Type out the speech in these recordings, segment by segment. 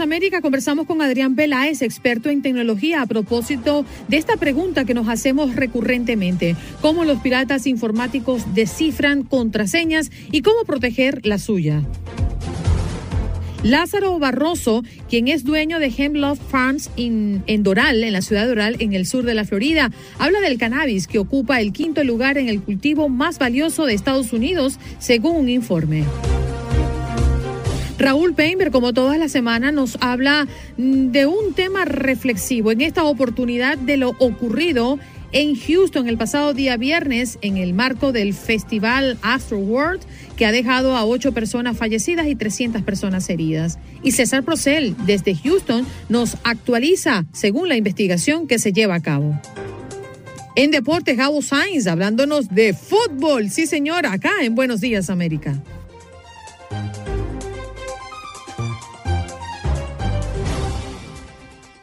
América conversamos con Adrián Peláez, experto en tecnología, a propósito de esta pregunta que nos hacemos recurrentemente, cómo los piratas informáticos descifran contraseñas y cómo proteger la suya. Lázaro Barroso, quien es dueño de Hemlock Farms en, en, Doral, en la ciudad de Doral, en el sur de la Florida, habla del cannabis que ocupa el quinto lugar en el cultivo más valioso de Estados Unidos, según un informe. Raúl Painter, como todas las semanas, nos habla mm, de un tema reflexivo, en esta oportunidad de lo ocurrido en Houston el pasado día viernes en el marco del festival Astro World que ha dejado a ocho personas fallecidas y 300 personas heridas. Y César Procel, desde Houston, nos actualiza según la investigación que se lleva a cabo. En deportes, Gabo Sainz, hablándonos de fútbol. Sí, señora, acá en Buenos Días, América.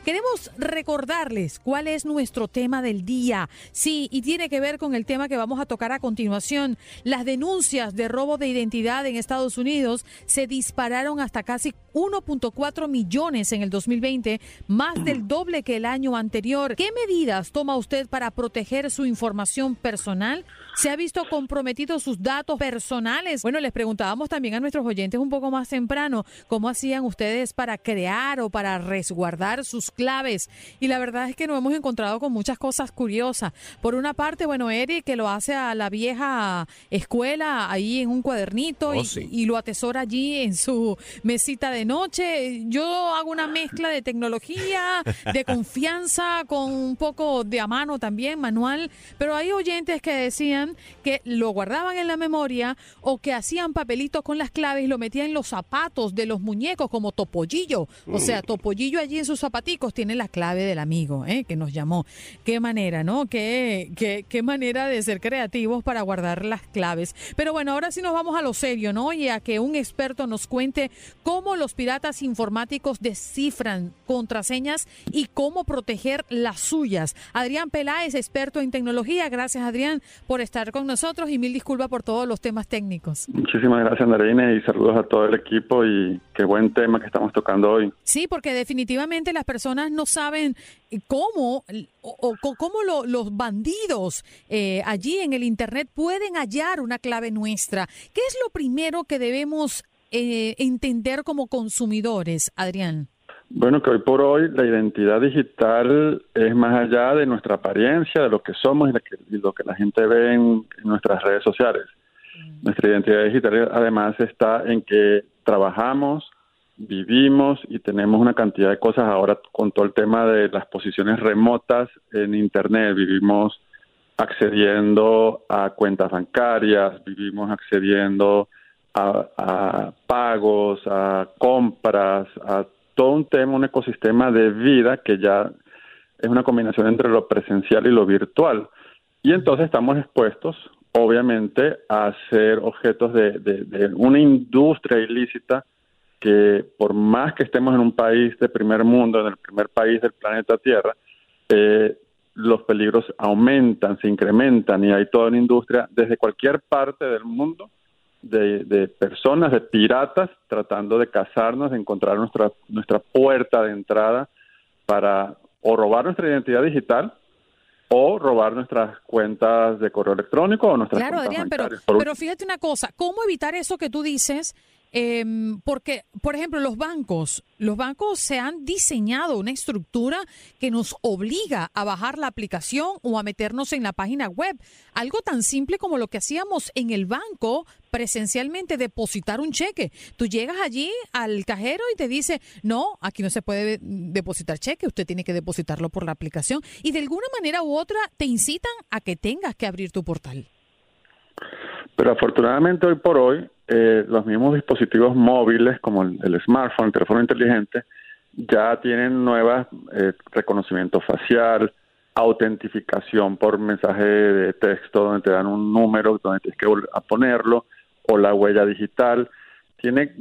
Queremos recordarles cuál es nuestro tema del día. Sí, y tiene que ver con el tema que vamos a tocar a continuación. Las denuncias de robo de identidad en Estados Unidos se dispararon hasta casi 1.4 millones en el 2020, más del doble que el año anterior. ¿Qué medidas toma usted para proteger su información personal? ¿Se ha visto comprometidos sus datos personales? Bueno, les preguntábamos también a nuestros oyentes un poco más temprano cómo hacían ustedes para crear o para resguardar sus claves. Y la verdad es que nos hemos encontrado con muchas cosas curiosas. Por una parte, bueno, Eric, que lo hace a la vieja escuela, ahí en un cuadernito Oh, y, sí. y lo atesora allí en su mesita de noche. Yo hago una mezcla de tecnología, de confianza, con un poco de a mano también, manual. Pero hay oyentes que decían que lo guardaban en la memoria o que hacían papelitos con las claves y lo metían en los zapatos de los muñecos como Topollillo. O sea, Topollillo allí en sus zapaticos tiene la clave del amigo ¿eh? que nos llamó. Qué manera, ¿no? Qué, qué, qué manera de ser creativos para guardar las claves. Pero bueno, ahora sí nos vamos a lo serio, ¿no? Y a que un experto nos cuente cómo los piratas informáticos descifran contraseñas y cómo proteger las suyas. Adrián Peláez, experto en tecnología. Gracias, Adrián, por estar con nosotros y mil disculpas por todos los temas técnicos. Muchísimas gracias, Andreina, y saludos a todo el equipo y qué buen tema que estamos tocando hoy. Sí, porque definitivamente las personas no saben cómo o, o cómo lo- los bandidos eh, allí en el Internet pueden hallar una clave nuestra. ¿Qué es lo primero que debemos eh, entender como consumidores, Adrián? Bueno, que hoy por hoy la identidad digital es más allá de nuestra apariencia, de lo que somos y lo que, y lo que la gente ve en, en nuestras redes sociales. Nuestra identidad digital además está en que trabajamos, vivimos y tenemos una cantidad de cosas ahora con todo el tema de las posiciones remotas en Internet. Vivimos accediendo a cuentas bancarias, vivimos accediendo a, a pagos, a compras, a todo un tema, un ecosistema de vida que ya es una combinación entre lo presencial y lo virtual. Y entonces estamos expuestos, obviamente, a ser objetos de, de- de una industria ilícita que por más que estemos en un país de primer mundo, en el primer país del planeta Tierra, eh, los peligros aumentan, se incrementan y hay toda una industria desde cualquier parte del mundo de, de personas, de piratas, tratando de cazarnos, de encontrar nuestra, nuestra puerta de entrada para o robar nuestra identidad digital o robar nuestras cuentas de correo electrónico o nuestras Claro, cuentas Adrián, pero, bancarias. Por pero fíjate una cosa, ¿cómo evitar eso que tú dices? Em, porque, por ejemplo, los bancos, los bancos se han diseñado una estructura que nos obliga a bajar la aplicación o a meternos en la página web. Algo tan simple como lo que hacíamos en el banco presencialmente, depositar un cheque. Tú llegas allí al cajero y te dice, no, aquí no se puede depositar cheque, usted tiene que depositarlo por la aplicación. Y de alguna manera u otra te incitan a que tengas que abrir tu portal. Pero afortunadamente hoy por hoy eh, los mismos dispositivos móviles como el, smartphone, el teléfono inteligente, ya tienen nuevas eh, reconocimiento facial, autentificación por mensaje de texto donde te dan un número donde tienes que a ponerlo o la huella digital. Tiene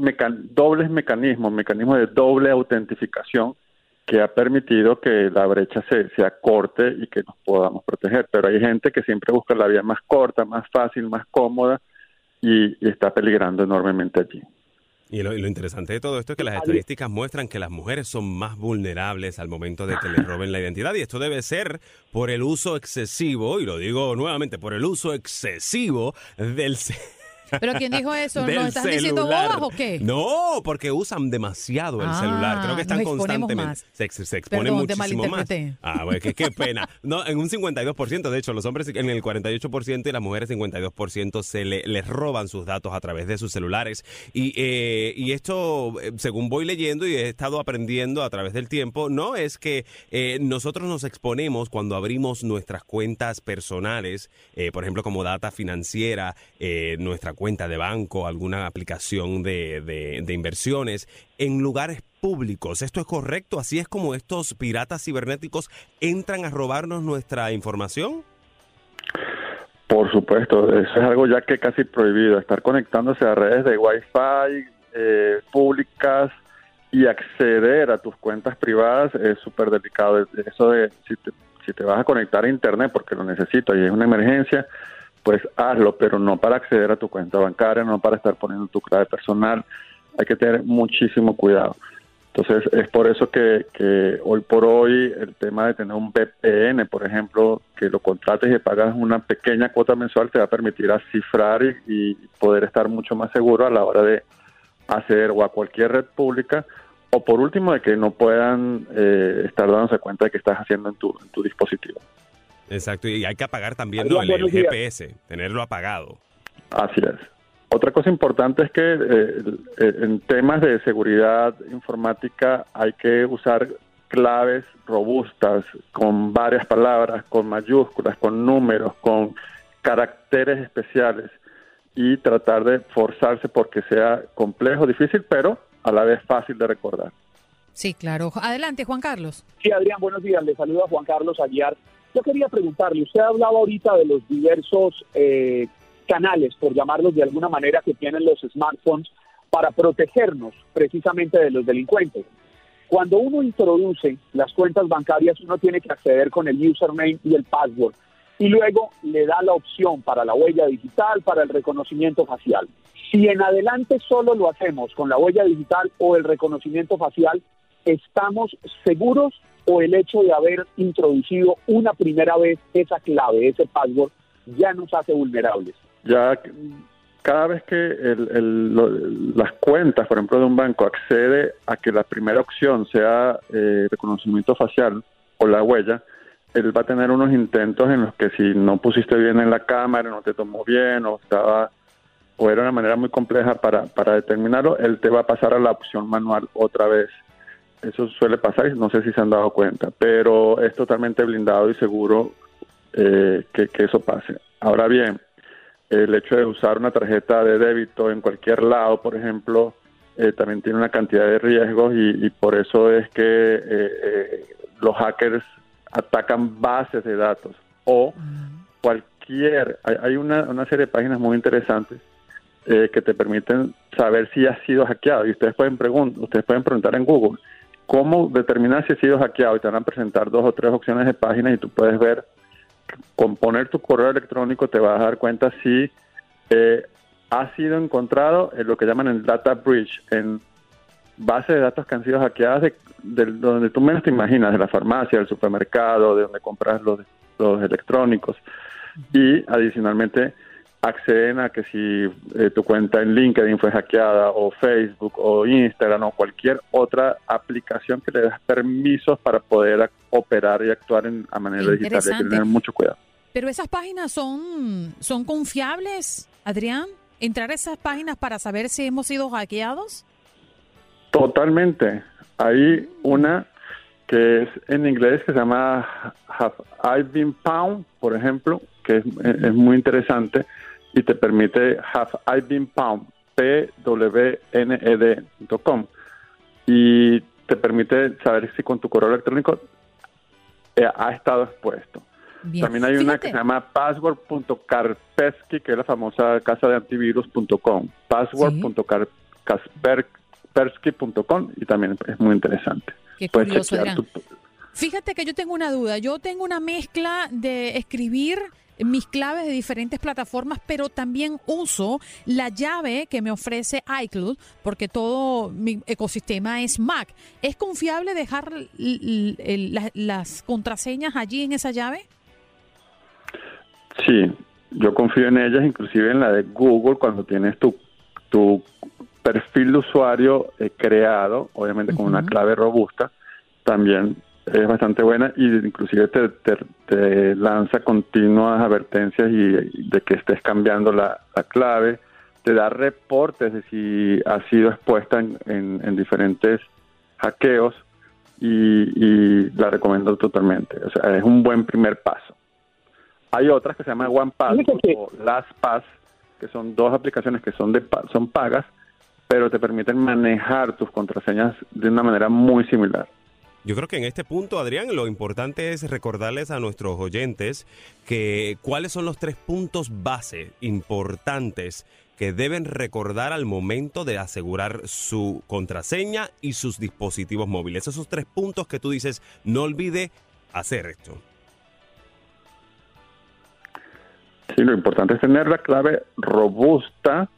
dobles mecanismos, mecanismos de doble autentificación que ha permitido que la brecha se, se acorte y que nos podamos proteger. Pero hay gente que siempre busca la vía más corta, más fácil, más cómoda y, está peligrando enormemente allí. Y lo, interesante de todo esto es que las estadísticas muestran que las mujeres son más vulnerables al momento de que les roben la identidad y esto debe ser por el uso excesivo, y lo digo nuevamente, por el uso excesivo del... ¿Pero quién dijo eso? ¿Nos estás diciendo bobas o qué? No, porque usan demasiado el ah, celular. Creo que están constantemente. Se, se exponen muchísimo más. Ah, bueno, qué pena. No, en un 52%, de hecho, los hombres en el 48% y las mujeres 52% se le, les roban sus datos a través de sus celulares. Y, eh, y esto, eh, según voy leyendo y he estado aprendiendo a través del tiempo, no es que eh, nosotros nos exponemos cuando abrimos nuestras cuentas personales, por ejemplo, como data financiera, nuestra cuenta de banco, alguna aplicación de, de, inversiones en lugares públicos. ¿Esto es correcto? ¿Así es como estos piratas cibernéticos entran a robarnos nuestra información? Por supuesto, eso es algo ya que casi prohibido, estar conectándose a redes de Wi-Fi eh, públicas y acceder a tus cuentas privadas es súper delicado. Eso de si te, si te vas a conectar a Internet porque lo necesito y es una emergencia, pues hazlo, pero no para acceder a tu cuenta bancaria, no para estar poniendo tu clave personal. Hay que tener muchísimo cuidado. Entonces, es por eso que, hoy por hoy el tema de tener un VPN, por ejemplo, que lo contrates y pagas una pequeña cuota mensual, te va a permitir cifrar y, poder estar mucho más seguro a la hora de acceder o a cualquier red pública, o por último, de que no puedan eh, estar dándose cuenta de que estás haciendo en tu, en tu dispositivo. Exacto, y hay que apagar también el, GPS, tenerlo apagado. Así es. Otra cosa importante es que eh, eh, en temas de seguridad informática hay que usar claves robustas con varias palabras, con mayúsculas, con números, con caracteres especiales y tratar de forzarse porque sea complejo, difícil, pero a la vez fácil de recordar. Sí, claro. Adelante, Juan Carlos. Sí, Adrián, buenos días. Le saluda Juan Carlos Aguiar yo quería preguntarle, usted hablaba ahorita de los diversos eh, canales, por llamarlos de alguna manera, que tienen los smartphones para protegernos precisamente de los delincuentes. Cuando uno introduce las cuentas bancarias, uno tiene que acceder con el username y el password y luego le da la opción para la huella digital, para el reconocimiento facial. Si en adelante solo lo hacemos con la huella digital o el reconocimiento facial, estamos seguros o el hecho de haber introducido una primera vez esa clave, ese password, ya nos hace vulnerables. Ya cada vez que las cuentas, por ejemplo, de un banco accede a que la primera opción sea eh, reconocimiento facial o la huella, él va a tener unos intentos en los que si no pusiste bien en la cámara, no te tomó bien o estaba o era una manera muy compleja para, para determinarlo, él te va a pasar a la opción manual otra vez. Eso suele pasar y no sé si se han dado cuenta, pero es totalmente blindado y seguro eh, que, eso pase. Ahora bien, el hecho de usar una tarjeta de débito en cualquier lado, por ejemplo, eh, también tiene una cantidad de riesgos y, por eso es que eh, los hackers atacan bases de datos o cualquier, hay, una, una, serie de páginas muy interesantes que te permiten saber si has sido hackeado y ustedes pueden preguntar, ustedes pueden preguntar en Google cómo determinar si ha sido hackeado y te van a presentar dos o tres opciones de páginas y tú puedes ver, con poner tu correo electrónico te vas a dar cuenta si eh, ha sido encontrado en lo que llaman el data breach, en base de datos que han sido hackeadas de, donde tú menos te imaginas, de la farmacia, del supermercado, de donde compras los electrónicos. Y adicionalmente acceden a que si eh, tu cuenta en LinkedIn fue hackeada o Facebook o Instagram o cualquier otra aplicación que le das permisos para poder operar y actuar en, a manera digital. Hay que tener mucho cuidado. Pero esas páginas son, son confiables, Adrián. Entrar a esas páginas para saber si hemos sido hackeados. Totalmente. Hay una que es en inglés que se llama Have I Been Pound, por ejemplo, que es, es muy interesante y te permite Have I Been Pound, pwned.com y te permite saber si con tu correo electrónico eh, ha estado expuesto. También hay una que se llama password.karpesky, que es la famosa casa de antivirus.com. Password.kaspersky.com y también es muy interesante. Qué curioso, Fíjate que yo tengo una duda. Yo tengo una mezcla de escribir mis claves de diferentes plataformas, pero también uso la llave que me ofrece iCloud, porque todo mi ecosistema es Mac. ¿Es confiable dejar las contraseñas allí en esa llave? Sí, yo confío en ellas, inclusive en la de Google, cuando tienes tu, tu perfil de usuario eh, creado, obviamente con una clave robusta, también es bastante buena y inclusive te, te, lanza continuas advertencias y, de que estés cambiando la, clave, te da reportes de si ha sido expuesta en, en, diferentes hackeos y, y, la recomiendo totalmente. O sea, es un buen primer paso. Hay otras que se llaman OnePass o LastPass, que son dos aplicaciones que son, de, son pagas, pero te permiten manejar tus contraseñas de una manera muy similar. Yo creo que en este punto, Adrián, lo importante es recordarles a nuestros oyentes que cuáles son los tres puntos base importantes que deben recordar al momento de asegurar su contraseña y sus dispositivos móviles. Esos tres puntos que tú dices, no olvide hacer esto. Sí, lo importante es tener la clave robusta,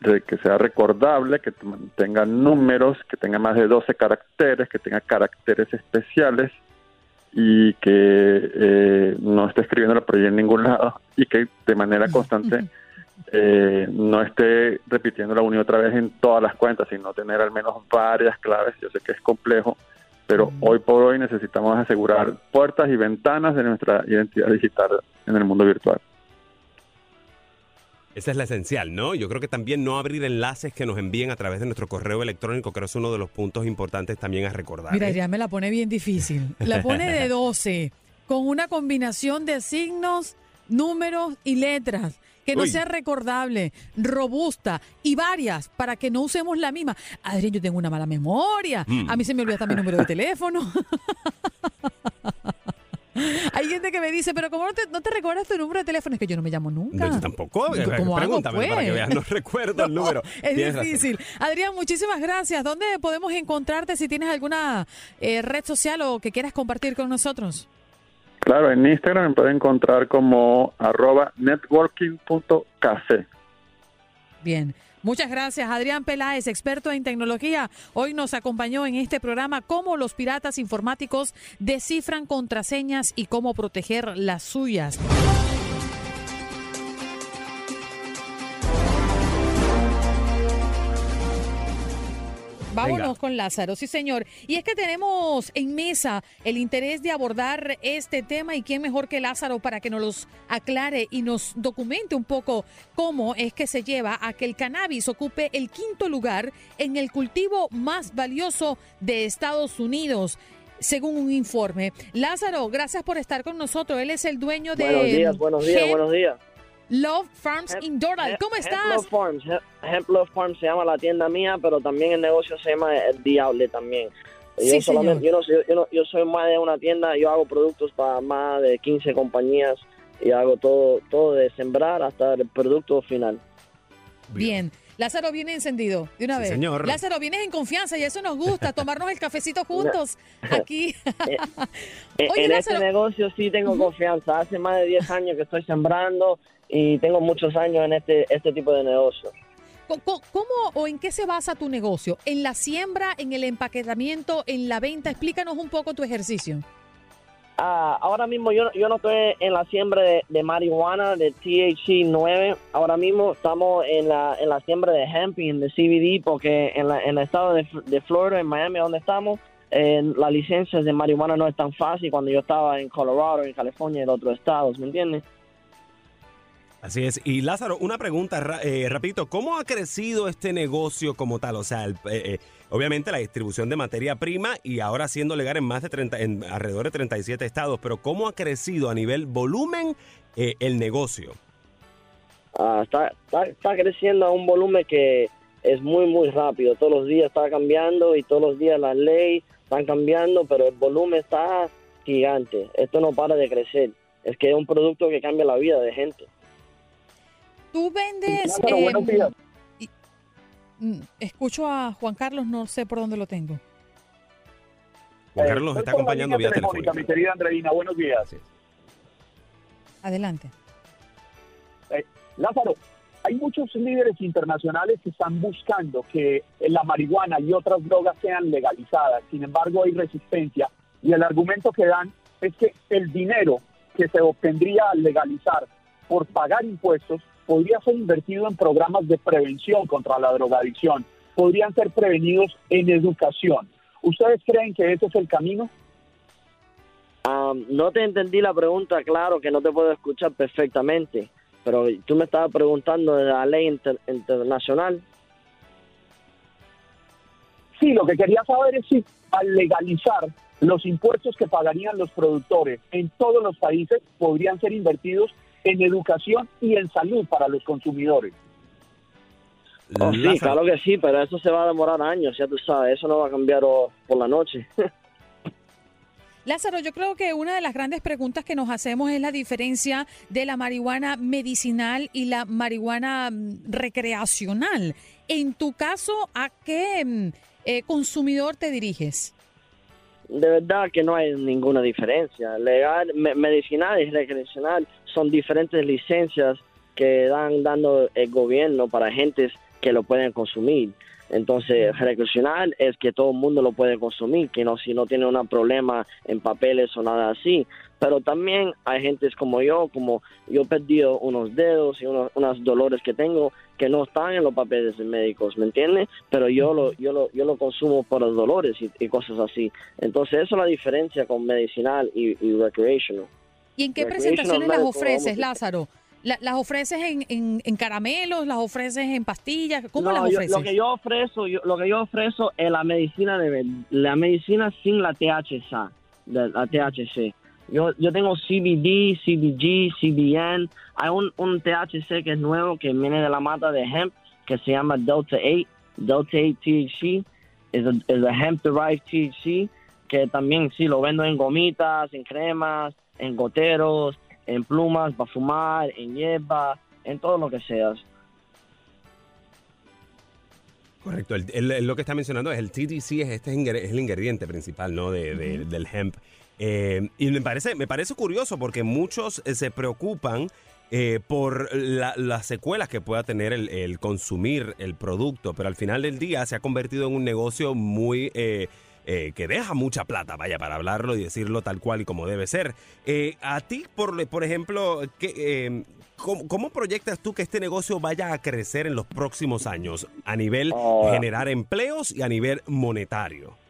de que sea recordable, que tenga números, que tenga más de 12 caracteres, que tenga caracteres especiales y que eh, no esté escribiéndola por ahí en ningún lado y que de manera constante eh, no esté repitiéndola una y otra vez en todas las cuentas, sino tener al menos varias claves. Yo sé que es complejo, pero hoy por hoy necesitamos asegurar puertas y ventanas de nuestra identidad digital en el mundo virtual. Esa es la esencial, ¿no? Yo creo que también no abrir enlaces que nos envíen a través de nuestro correo electrónico, creo que es uno de los puntos importantes también a recordar. Mira, ¿eh? ya me la pone bien difícil. La pone de 12, con una combinación de signos, números y letras. Que no sea recordable, robusta y varias para que no usemos la misma. Adrián, yo tengo una mala memoria. Mm. A mí se me olvida también mi número de teléfono. Hay gente que me dice, pero ¿cómo no te, no te recuerdas tu número de teléfono? Es que yo no me llamo nunca. yo tampoco. ¿Cómo Pregúntame hago, para que veas, no recuerdo el número. Es difícil. Adrián, muchísimas gracias. ¿Dónde podemos encontrarte si tienes alguna eh, red social o que quieras compartir con nosotros? Claro, en Instagram me pueden encontrar como arroba networking.café. Bien. Muchas gracias, Adrián Peláez, experto en tecnología. Hoy nos acompañó en este programa cómo los piratas informáticos descifran contraseñas y cómo proteger las suyas. Vámonos con Lázaro, sí señor. Y es que tenemos en mesa el interés de abordar este tema y quién mejor que Lázaro para que nos los aclare y nos documente un poco cómo es que se lleva a que el cannabis ocupe el quinto lugar en el cultivo más valioso de Estados Unidos según un informe. Lázaro, gracias por estar con nosotros. Él es el dueño de... Buenos días, buenos días, buenos días. Love Farms in Doral. ¿Cómo estás? Love Farms. Love Farms se llama la tienda mía, pero también el negocio se llama el Diable también. Yo, solamente, yo, no, yo, no, yo soy más de una tienda, yo hago productos para más de 15 compañías y hago todo, todo de sembrar hasta el producto final. Bien. Lázaro viene encendido de una vez. Señor. Lázaro, vienes en confianza y eso nos gusta, tomarnos el cafecito juntos aquí. Eh, eh, en este negocio sí tengo confianza. Hace más de 10 años que estoy sembrando y tengo muchos años en este, este tipo de negocio. ¿Cómo, o en qué se basa tu negocio? ¿En la siembra, en el empaquetamiento, en la venta? Explícanos un poco tu ejercicio. Ah, ahora mismo yo, yo no estoy en la siembra de, marihuana, de THC 9. Ahora mismo estamos en la, en la siembra de hemp y de CBD porque en, la, en el estado de, de Florida, en Miami, donde estamos, en la licencia de marihuana no es tan fácil cuando yo estaba en Colorado, en California y en otros estados, ¿me entiendes? Así es. Y Lázaro, una pregunta eh, rapidito. ¿Cómo ha crecido este negocio como tal? O sea, eh, eh, obviamente la distribución de materia prima y ahora siendo legal en más de 30, en alrededor de 37 estados, pero ¿cómo ha crecido a nivel volumen eh, el negocio? Ah, está, está, creciendo a un volumen que es muy, muy rápido. Todos los días está cambiando y todos los días las leyes están cambiando, pero el volumen está gigante. Esto no para de crecer. Es que es un producto que cambia la vida de gente. Tú vendes... Mm, escucho a Juan Carlos, no sé por dónde lo tengo. Juan Carlos nos está acompañando vía telefónica. Mi querida Andreina, buenos días. Adelante. Eh, Lázaro, hay muchos líderes internacionales que están buscando que la marihuana y otras drogas sean legalizadas. Sin embargo, hay resistencia. Y el argumento que dan es que el dinero que se obtendría al legalizar por pagar impuestos podría ser invertido en programas de prevención contra la drogadicción, podrían ser prevenidos en educación. ¿Ustedes creen que ese es el camino? no te entendí la pregunta, claro que no te puedo escuchar perfectamente, pero tú me estabas preguntando de la ley internacional. Sí, lo que quería saber es si al legalizar los impuestos que pagarían los productores en todos los países podrían ser invertidos en educación y en salud para los consumidores. Oh, sí, claro que sí, pero eso se va a demorar años, ya tú sabes, eso no va a cambiar por la noche. Lázaro, yo creo que una de las grandes preguntas que nos hacemos es la diferencia de la marihuana medicinal y la marihuana mm, recreacional. En tu caso, ¿a qué mm, eh, consumidor te diriges? De verdad que no hay ninguna diferencia. Legal, medicinal y recreacional son diferentes licencias que dan dando el gobierno para gentes que lo pueden consumir. Entonces, recreacional es que todo el mundo lo puede consumir, que no si no tiene un problema en papeles o nada así. Pero también hay gentes como yo, como yo he perdido unos dedos y unos, unos dolores que tengo que no están en los papeles médicos, ¿me entiendes? Pero yo lo, yo lo, yo lo consumo por los dolores y, cosas así. Entonces, eso es la diferencia con medicinal y, y recreational. ¿Y en qué presentaciones las ofreces, Lázaro? ¿Las ofreces en, en, caramelos? ¿Las ofreces en pastillas? ¿Cómo las ofreces? lo que yo ofrezco, lo que yo ofrezco es la medicina de la medicina sin la THC, la THC. Yo, yo tengo CBD, CBG, CBN. Hay un, un THC que es nuevo que viene de la mata de hemp que se llama Delta 8, Delta 8 THC. Es el hemp derived THC que también sí lo vendo en gomitas, en cremas, en goteros, en plumas para fumar, en hierba, en todo lo que sea. Correcto, el, lo que está mencionando es el TDC, es, este es el ingrediente principal ¿no? de, del hemp. Eh, y me parece, me parece curioso porque muchos eh, se preocupan eh, por las secuelas que pueda tener el, consumir el producto, pero al final del día se ha convertido en un negocio muy... que deja mucha plata, vaya, para hablarlo y decirlo tal cual y como debe ser. a ti, por, por ejemplo, ¿qué, ¿cómo, proyectas tú que este negocio vaya a crecer en los próximos años a nivel oh. generar empleos y a nivel monetario?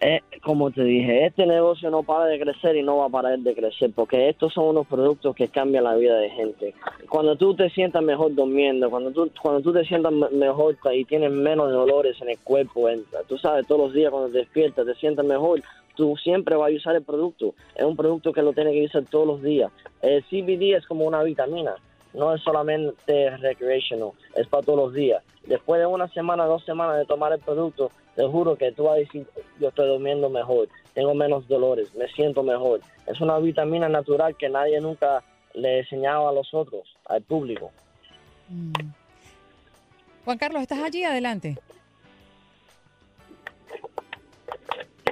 Eh, como te dije, este negocio no para de crecer y no va a parar de crecer porque estos son unos productos que cambian la vida de gente. Cuando tú te sientas mejor durmiendo, cuando tú, cuando tú te sientas mejor y tienes menos dolores en el cuerpo, tú sabes, todos los días cuando te despiertas te sientas mejor, tú siempre vas a usar el producto. Es un producto que lo tienes que usar todos los días. El CBD es como una vitamina, no es solamente recreational, es para todos los días. Después de una semana, dos semanas de tomar el producto, te juro que tú vas a decir, yo estoy durmiendo mejor, tengo menos dolores, me siento mejor. Es una vitamina natural que nadie nunca le enseñaba a los otros, al público. Mm. Juan Carlos, ¿estás allí? Adelante.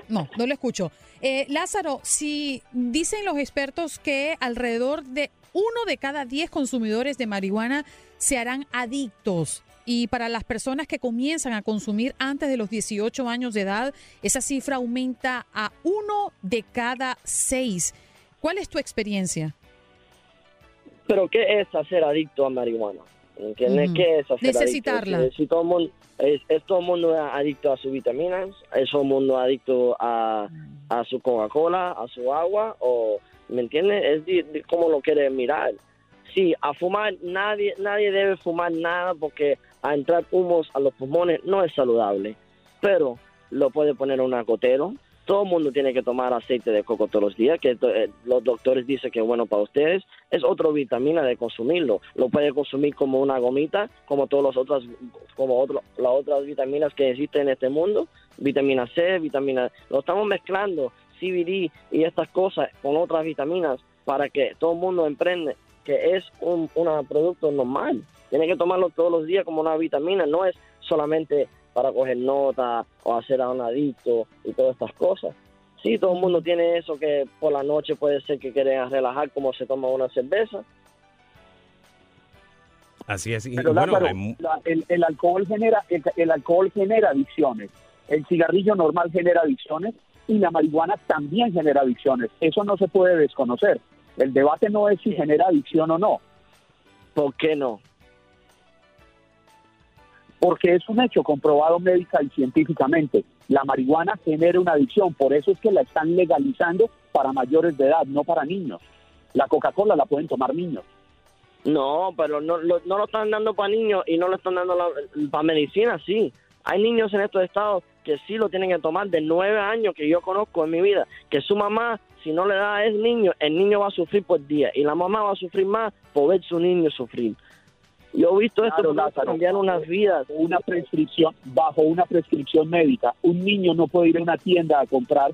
No, no lo escucho. Eh, Lázaro, si dicen los expertos que alrededor de uno de cada diez consumidores de marihuana se harán adictos y para las personas que comienzan a consumir antes de los 18 años de edad, esa cifra aumenta a uno de cada seis. ¿Cuál es tu experiencia? Pero ¿qué es hacer adicto a marihuana? ¿Entiendes? ¿Qué es hacer Necesitarla. Adicto? Si todo el mundo, es, todo el mundo adicto a sus vitaminas, es todo mundo adicto a, a su Coca-Cola, a su agua, o, ¿me entiendes? Es como lo quiere mirar. Sí, a fumar, nadie, nadie debe fumar nada porque a entrar humos a los pulmones no es saludable, pero lo puede poner un acotero, todo el mundo tiene que tomar aceite de coco todos los días, que eh, los doctores dicen que es bueno para ustedes. Es otra vitamina de consumirlo. Lo puede consumir como una gomita, como todas las otras, como otro, las otras vitaminas que existen en este mundo. Vitamina C, vitamina... Lo estamos mezclando, CBD y estas cosas con otras vitaminas para que todo el mundo emprende que es un, un producto normal. Tiene que tomarlo todos los días como una vitamina, no es solamente para coger nota o hacer a un adicto y todas estas cosas. Sí, todo el mundo tiene eso que por la noche puede ser que quieren relajar como se toma una cerveza. Así es. Pero el, alcohol genera el, alcohol genera adicciones. El cigarrillo normal genera adicciones y la marihuana también genera adicciones. Eso no se puede desconocer. El debate no es si genera adicción o no. ¿Por qué no? Porque es un hecho comprobado médica y científicamente. La marihuana genera una adicción, por eso es que la están legalizando para mayores de edad, no para niños. La Coca-Cola la pueden tomar niños. No, pero no, lo, están dando para niños y no lo están dando para medicina, sí. Hay niños en estos estados que sí lo tienen que tomar de nueve años que yo conozco en mi vida, que su mamá, si no le da a ese niño, el niño va a sufrir por día y la mamá va a sufrir más por ver su niño sufrir. Yo he visto esto cambiar unas vidas. Una prescripción, bajo una prescripción médica, un niño no puede ir a una tienda a comprar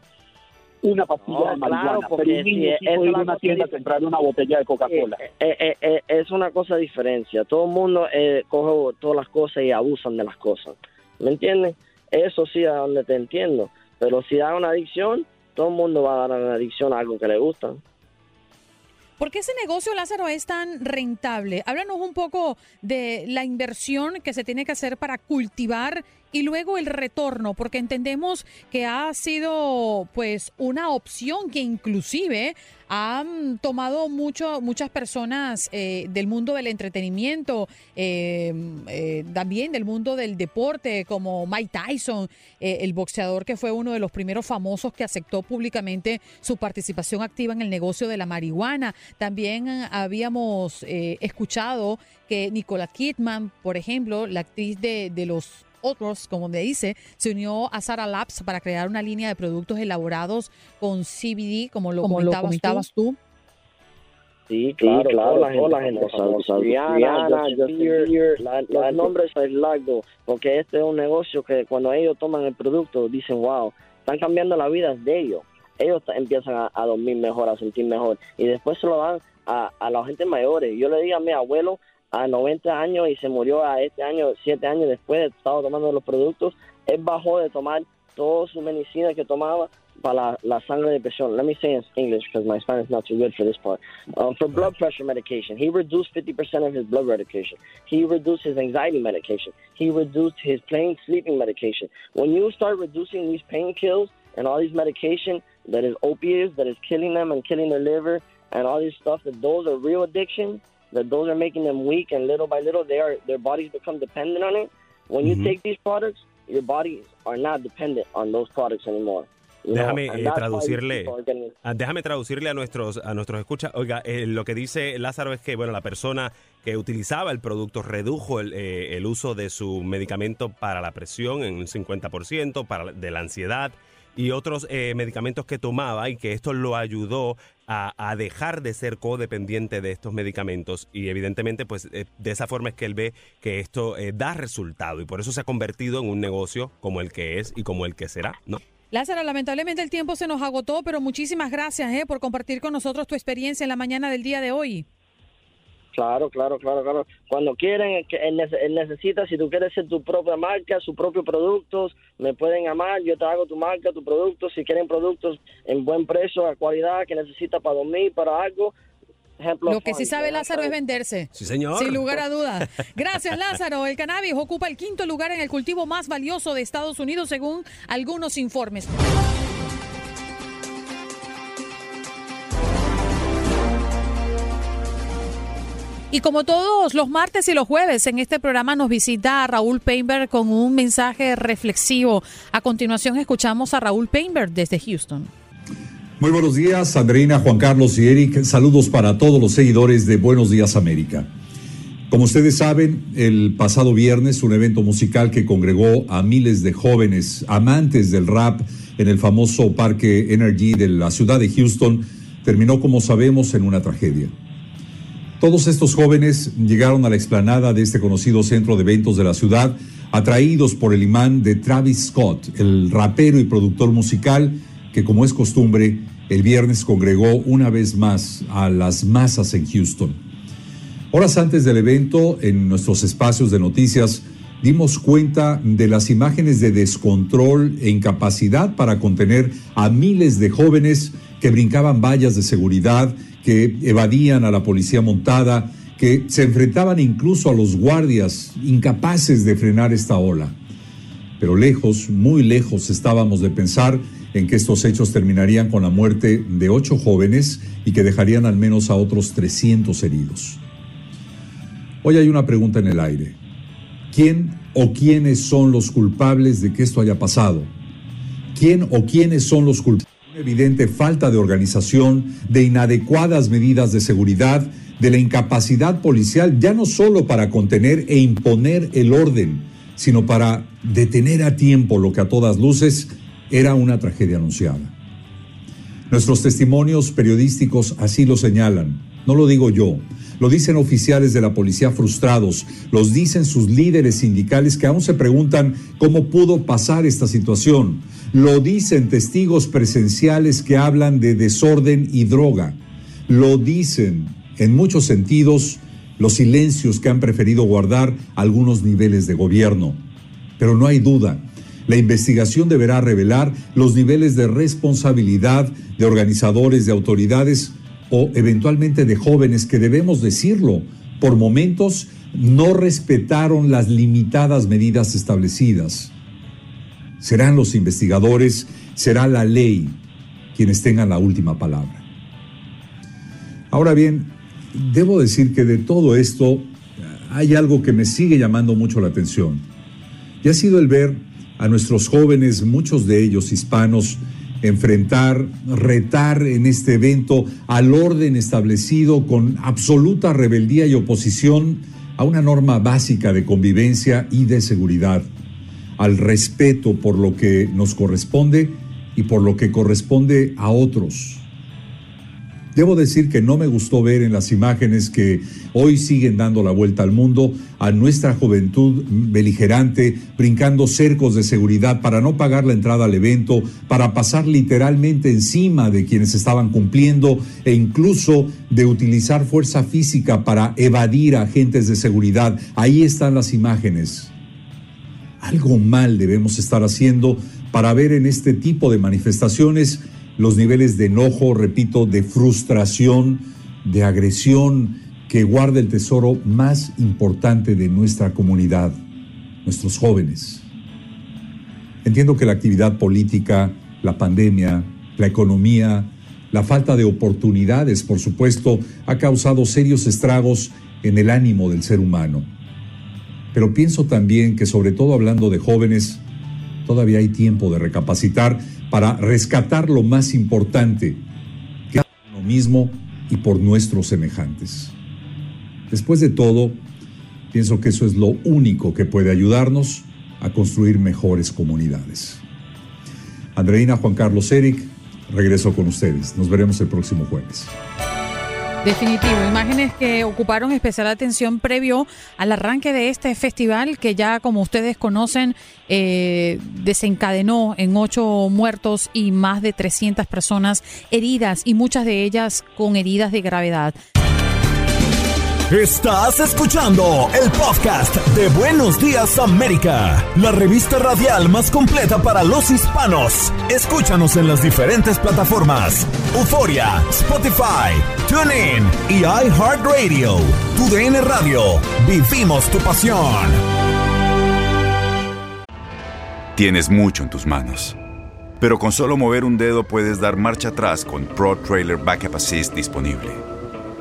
una pastilla de marihuana, pero un niño sí, puede ir a una tienda a comprar una botella de Coca-Cola. Eh, eh, eh, es una cosa diferencia. Todo el mundo coge todas las cosas y abusan de las cosas. ¿Me entiendes? Eso sí a donde te entiendo. Pero si da una adicción, todo el mundo va a dar una adicción a algo que le gusta. ¿Por qué ese negocio, Lázaro, es tan rentable? Háblanos un poco de la inversión que se tiene que hacer para cultivar y luego el retorno, porque entendemos que ha sido pues una opción que inclusive han tomado mucho, muchas personas eh, del mundo del entretenimiento, eh, eh, también del mundo del deporte, como Mike Tyson, el boxeador que fue uno de los primeros famosos que aceptó públicamente su participación activa en el negocio de la marihuana. También habíamos escuchado que Nicola Kidman, por ejemplo, la actriz de, de los otros, como me dice, se unió a Sara Labs para crear una línea de productos elaborados con CBD, como lo, comentabas, tú. Sí, claro, claro, la gente, la gente los nombres es largo, porque este es un negocio que cuando ellos toman el producto dicen, wow, están cambiando la vida de ellos. Ellos empiezan a, a dormir mejor, a sentir mejor, y después se lo dan a, a la gente mayores. Yo le digo a mi abuelo, a 90 años y se murió a este año, 7 años después de estar tomando los productos, él bajó de tomar toda su medicina que tomaba para la, sangre de presión. Let me say in English because my Spanish is not too good for this part. Um, for blood pressure medication, he reduced 50% of his blood medication. He reduced his anxiety medication. He reduced his plain sleeping medication. When you start reducing these pain painkillers and all these medication that is opiates, that is killing them and killing their liver and all this stuff, that those are real addictions, that those are making them weak and little by little they are their bodies become dependent on it. When you mm-hmm. take these products, your bodies are not dependent on those products anymore. Déjame eh, traducirle, ah, déjame traducirle a nuestros a nuestros escuchas. Oiga, eh, lo que dice Lázaro es que bueno la persona que utilizaba el producto redujo el, eh, el uso de su medicamento para la presión en un 50%, para de la ansiedad y otros eh, medicamentos que tomaba y que esto lo ayudó a, dejar de ser codependiente de estos medicamentos y evidentemente pues eh, de esa forma es que él ve que esto eh, da resultado y por eso se ha convertido en un negocio como el que es y como el que será, ¿no? Lázaro, lamentablemente el tiempo se nos agotó, pero muchísimas gracias por compartir con nosotros tu experiencia en la mañana del día de hoy. Claro, claro, claro, claro. Cuando quieren, él necesita, si tú quieres ser tu propia marca, sus propios productos, me pueden llamar, yo te hago tu marca, tu producto. Si quieren productos en buen precio, a cualidad, que necesita para dormir, para algo, Ejemplo, Lo que sí sabe Lázaro es venderse. Sí, señor. Sin lugar a dudas. Gracias, Lázaro. El cannabis ocupa el quinto lugar en el cultivo más valioso de Estados Unidos, según algunos informes. Y como todos los martes y los jueves, en este programa nos visita Raúl Painberg con un mensaje reflexivo. A continuación escuchamos a Raúl Painberg desde Houston. Muy buenos días, Andreina, Juan Carlos y Eric. Saludos para todos los seguidores de Buenos Días América. Como ustedes saben, el pasado viernes un evento musical que congregó a miles de jóvenes amantes del rap en el famoso Parque Energy de la ciudad de Houston terminó, como sabemos, en una tragedia. Todos estos jóvenes llegaron a la explanada de este conocido centro de eventos de la ciudad, atraídos por el imán de Travis Scott, el rapero y productor musical que, como es costumbre, el viernes congregó una vez más a las masas en Houston. Horas antes del evento, en nuestros espacios de noticias, dimos cuenta de las imágenes de descontrol e incapacidad para contener a miles de jóvenes que brincaban vallas de seguridad, que evadían a la policía montada, que se enfrentaban incluso a los guardias, incapaces de frenar esta ola. Pero lejos, muy lejos estábamos de pensar en que estos hechos terminarían con la muerte de ocho jóvenes y que dejarían al menos a otros 300 heridos. Hoy hay una pregunta en el aire. ¿Quién o quiénes son los culpables de que esto haya pasado? ¿Quién o quiénes son los culpables? Evidente falta de organización, de inadecuadas medidas de seguridad, de la incapacidad policial, ya no solo para contener e imponer el orden, sino para detener a tiempo lo que a todas luces era una tragedia anunciada. Nuestros testimonios periodísticos así lo señalan, no lo digo yo, lo dicen oficiales de la policía frustrados, los dicen sus líderes sindicales que aún se preguntan cómo pudo pasar esta situación, lo dicen testigos presenciales que hablan de desorden y droga, lo dicen en muchos sentidos los silencios que han preferido guardar algunos niveles de gobierno. Pero no hay duda, la investigación deberá revelar los niveles de responsabilidad de organizadores, de autoridades o eventualmente de jóvenes que debemos decirlo, por momentos no respetaron las limitadas medidas establecidas. Serán los investigadores, será la ley quienes tengan la última palabra. Ahora bien, debo decir que de todo esto hay algo que me sigue llamando mucho la atención. Y ha sido el ver a nuestros jóvenes, muchos de ellos hispanos, enfrentar, retar en este evento al orden establecido con absoluta rebeldía y oposición a una norma básica de convivencia y de seguridad, al respeto por lo que nos corresponde y por lo que corresponde a otros. Debo decir que no me gustó ver en las imágenes que hoy siguen dando la vuelta al mundo a nuestra juventud beligerante, brincando cercos de seguridad para no pagar la entrada al evento, para pasar literalmente encima de quienes estaban cumpliendo e incluso de utilizar fuerza física para evadir a agentes de seguridad. Ahí están las imágenes. Algo mal debemos estar haciendo para ver en este tipo de manifestaciones los niveles de enojo, repito, de frustración, de agresión que guarda el tesoro más importante de nuestra comunidad, nuestros jóvenes. Entiendo que la actividad política, la pandemia, la economía, la falta de oportunidades, por supuesto, ha causado serios estragos en el ánimo del ser humano. Pero pienso también que, sobre todo hablando de jóvenes, todavía hay tiempo de recapacitar para rescatar lo más importante, que es lo mismo y por nuestros semejantes. Después de todo, pienso que eso es lo único que puede ayudarnos a construir mejores comunidades. Andreina, Juan Carlos, Eric, regreso con ustedes. Nos veremos el próximo jueves. Definitivo, imágenes que ocuparon especial atención previo al arranque de este festival que ya como ustedes conocen eh, desencadenó en ocho muertos y más de 300 personas heridas y muchas de ellas con heridas de gravedad. Estás escuchando el podcast de Buenos Días América, la revista radial más completa para los hispanos. Escúchanos en las diferentes plataformas: Euforia, Spotify, TuneIn y iHeartRadio. Tu DN Radio. Vivimos tu pasión. Tienes mucho en tus manos, pero con solo mover un dedo puedes dar marcha atrás con Pro Trailer Backup Assist disponible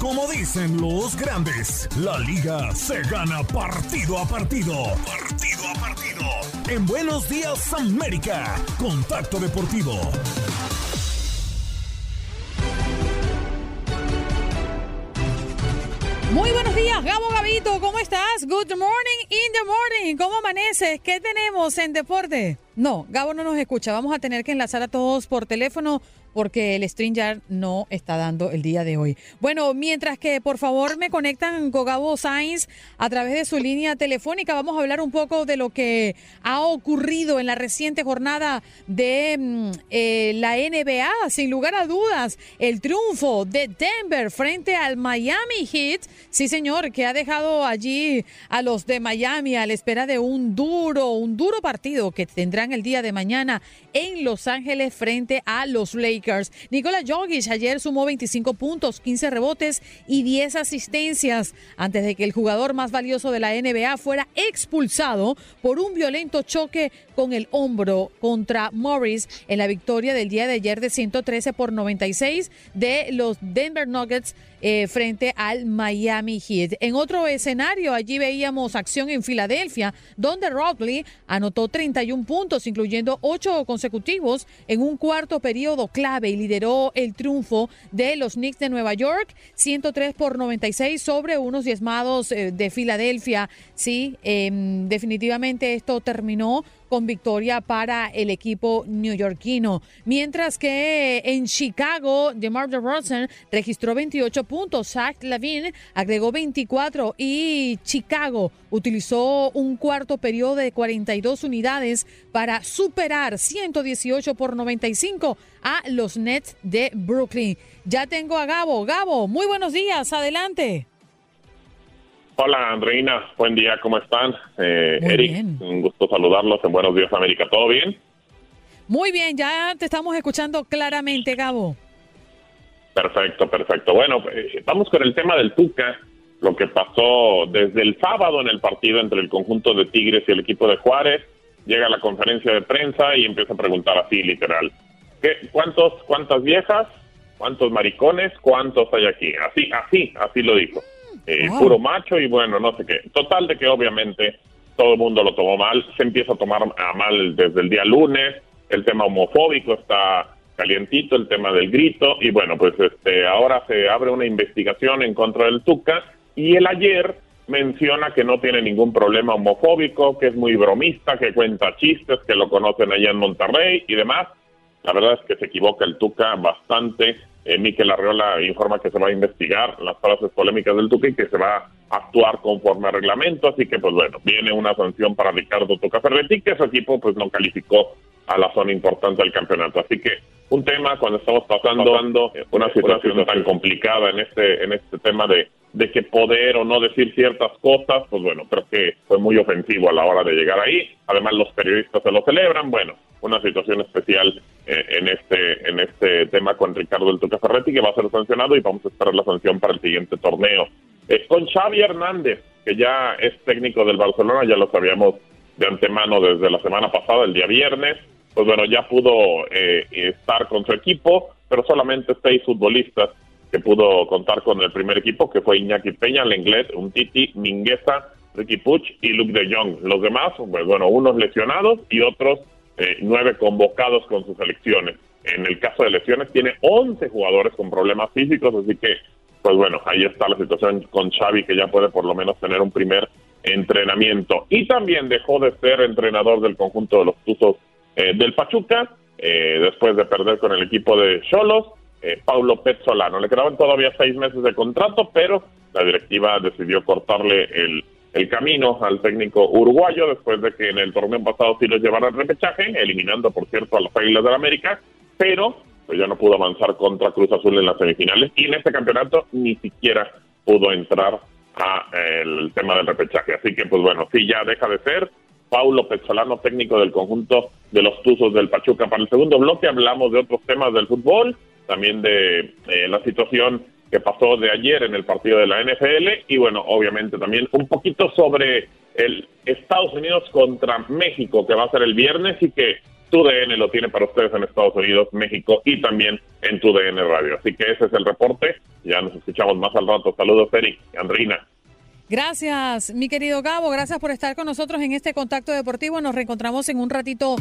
Como dicen los grandes, la liga se gana partido a partido. Partido a partido. En Buenos Días América, Contacto Deportivo. Muy buenos días, Gabo Gabito, ¿cómo estás? Good morning in the morning. ¿Cómo amaneces? ¿Qué tenemos en deporte? No, Gabo no nos escucha. Vamos a tener que enlazar a todos por teléfono porque el StreamYard no está dando el día de hoy. Bueno, mientras que por favor me conectan con Gabo Sainz a través de su línea telefónica, vamos a hablar un poco de lo que ha ocurrido en la reciente jornada de mm, eh, la NBA. Sin lugar a dudas, el triunfo de Denver frente al Miami Heat. Sí, señor, que ha dejado allí a los de Miami a la espera de un duro, un duro partido que el día de mañana en Los Ángeles frente a los Lakers. Nikola Jokic ayer sumó 25 puntos, 15 rebotes y 10 asistencias antes de que el jugador más valioso de la NBA fuera expulsado por un violento choque con el hombro contra Morris en la victoria del día de ayer de 113 por 96 de los Denver Nuggets eh, frente al Miami Heat. En otro escenario, allí veíamos acción en Filadelfia, donde Rockley anotó 31 puntos, incluyendo 8 consecutivos en un cuarto periodo clave y lideró el triunfo de los Knicks de Nueva York, 103 por 96 sobre unos diezmados eh, de Filadelfia. Sí, em, definitivamente esto terminó con victoria para el equipo neoyorquino. Mientras que en Chicago, DeMar DeRozan registró 28 puntos, Zach Lavin agregó 24 y Chicago utilizó un cuarto periodo de 42 unidades para superar 118 por 95 a los Nets de Brooklyn. Ya tengo a Gabo. Gabo, muy buenos días, adelante. Hola Andreina, buen día, ¿cómo están? Eh, Eric, un gusto saludarlos en Buenos Días América, ¿todo bien? Muy bien, ya te estamos escuchando claramente, Gabo. Perfecto, perfecto. Bueno, eh, vamos con el tema del Tuca, lo que pasó desde el sábado en el partido entre el conjunto de Tigres y el equipo de Juárez. Llega a la conferencia de prensa y empieza a preguntar así, literal. ¿qué, ¿Cuántos, ¿Cuántas viejas? ¿Cuántos maricones? ¿Cuántos hay aquí? Así, así, así lo dijo eh, puro macho y bueno, no sé qué. Total de que obviamente todo el mundo lo tomó mal, se empieza a tomar a mal desde el día lunes, el tema homofóbico está calientito, el tema del grito y bueno, pues este ahora se abre una investigación en contra del Tuca y el ayer menciona que no tiene ningún problema homofóbico, que es muy bromista, que cuenta chistes, que lo conocen allá en Monterrey y demás. La verdad es que se equivoca el Tuca bastante eh, Miquel Arreola informa que se va a investigar las frases polémicas del Tuca y que se va a actuar conforme al reglamento, así que pues bueno, viene una sanción para Ricardo Tuca Ferretti, que su equipo pues no calificó a la zona importante del campeonato. Así que un tema cuando estamos pasando una situación tan complicada en este en este tema de de que poder o no decir ciertas cosas, pues bueno, creo que fue muy ofensivo a la hora de llegar ahí. Además, los periodistas se lo celebran. Bueno, una situación especial eh, en este en este tema con Ricardo El Tuca Ferretti, que va a ser sancionado y vamos a esperar la sanción para el siguiente torneo. Eh, con Xavi Hernández, que ya es técnico del Barcelona, ya lo sabíamos de antemano desde la semana pasada, el día viernes, pues bueno, ya pudo eh, estar con su equipo, pero solamente seis futbolistas que pudo contar con el primer equipo, que fue Iñaki Peña, el inglés, un Titi, Mingueza, Ricky Puch y Luke de Jong. Los demás, pues bueno, unos lesionados y otros eh, nueve convocados con sus selecciones. En el caso de lesiones tiene 11 jugadores con problemas físicos, así que, pues bueno, ahí está la situación con Xavi, que ya puede por lo menos tener un primer entrenamiento. Y también dejó de ser entrenador del conjunto de los Tuzos eh, del Pachuca, eh, después de perder con el equipo de Cholos eh, Paulo Pezzolano. Le quedaban todavía seis meses de contrato, pero la directiva decidió cortarle el, camino al técnico uruguayo después de que en el torneo pasado sí lo llevara al repechaje, eliminando, por cierto, a los Águilas del América, pero pues ya no pudo avanzar contra Cruz Azul en las semifinales y en este campeonato ni siquiera pudo entrar a el tema del repechaje. Así que, pues bueno, sí, ya deja de ser Paulo Pezzolano, técnico del conjunto de los Tuzos del Pachuca. Para el segundo bloque hablamos de otros temas del fútbol, también de eh, la situación que pasó de ayer en el partido de la NFL y bueno, obviamente también un poquito sobre el Estados Unidos contra México que va a ser el viernes y que TUDN lo tiene para ustedes en Estados Unidos, México y también en TUDN Radio. Así que ese es el reporte. Ya nos escuchamos más al rato. Saludos, Eric y Andreina. Gracias, mi querido Gabo. Gracias por estar con nosotros en este contacto deportivo. Nos reencontramos en un ratito.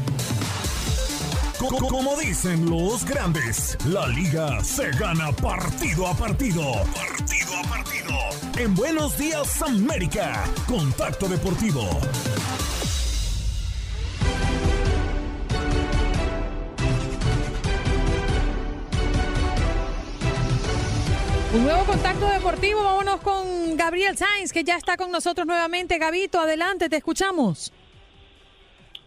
Como dicen los grandes, la liga se gana partido a partido. Partido a partido. En Buenos Días América, Contacto Deportivo. Un nuevo contacto deportivo. Vámonos con Gabriel Sainz, que ya está con nosotros nuevamente. Gabito, adelante, te escuchamos.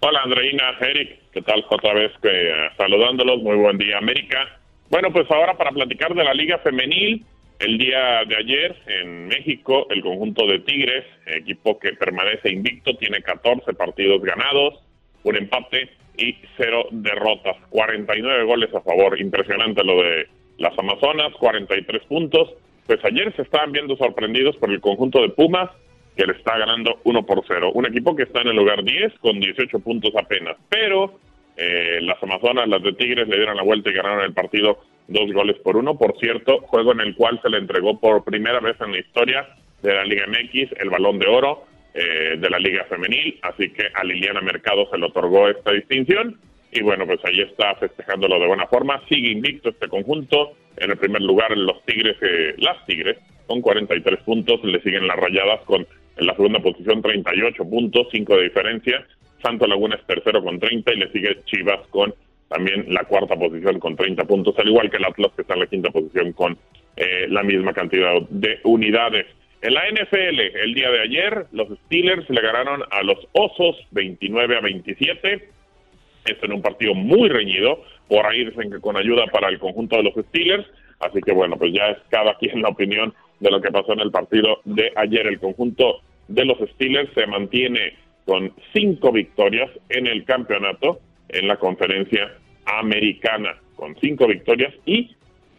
Hola, Andreina, Eric. ¿Qué tal? Otra vez eh, saludándolos. Muy buen día, América. Bueno, pues ahora para platicar de la Liga Femenil. El día de ayer en México, el conjunto de Tigres, equipo que permanece invicto, tiene 14 partidos ganados, un empate y cero derrotas. 49 goles a favor. Impresionante lo de las Amazonas, 43 puntos. Pues ayer se estaban viendo sorprendidos por el conjunto de Pumas, que le está ganando 1 por 0. Un equipo que está en el lugar 10 con 18 puntos apenas. Pero eh, las Amazonas, las de Tigres, le dieron la vuelta y ganaron el partido dos goles por uno. Por cierto, juego en el cual se le entregó por primera vez en la historia de la Liga MX el balón de oro eh, de la Liga Femenil. Así que a Liliana Mercado se le otorgó esta distinción. Y bueno, pues ahí está festejándolo de buena forma. Sigue invicto este conjunto. En el primer lugar, los Tigres, eh, las Tigres, con 43 puntos. Le siguen las Rayadas con en la segunda posición 38 puntos, 5 de diferencia. Santo Laguna es tercero con 30 y le sigue Chivas con también la cuarta posición con 30 puntos, al igual que el Atlas que está en la quinta posición con eh, la misma cantidad de unidades. En la NFL, el día de ayer, los Steelers le ganaron a los Osos 29 a 27 esto en un partido muy reñido, por ahí dicen que con ayuda para el conjunto de los Steelers, así que bueno, pues ya es cada quien la opinión de lo que pasó en el partido de ayer. El conjunto de los Steelers se mantiene con cinco victorias en el campeonato en la conferencia americana, con cinco victorias y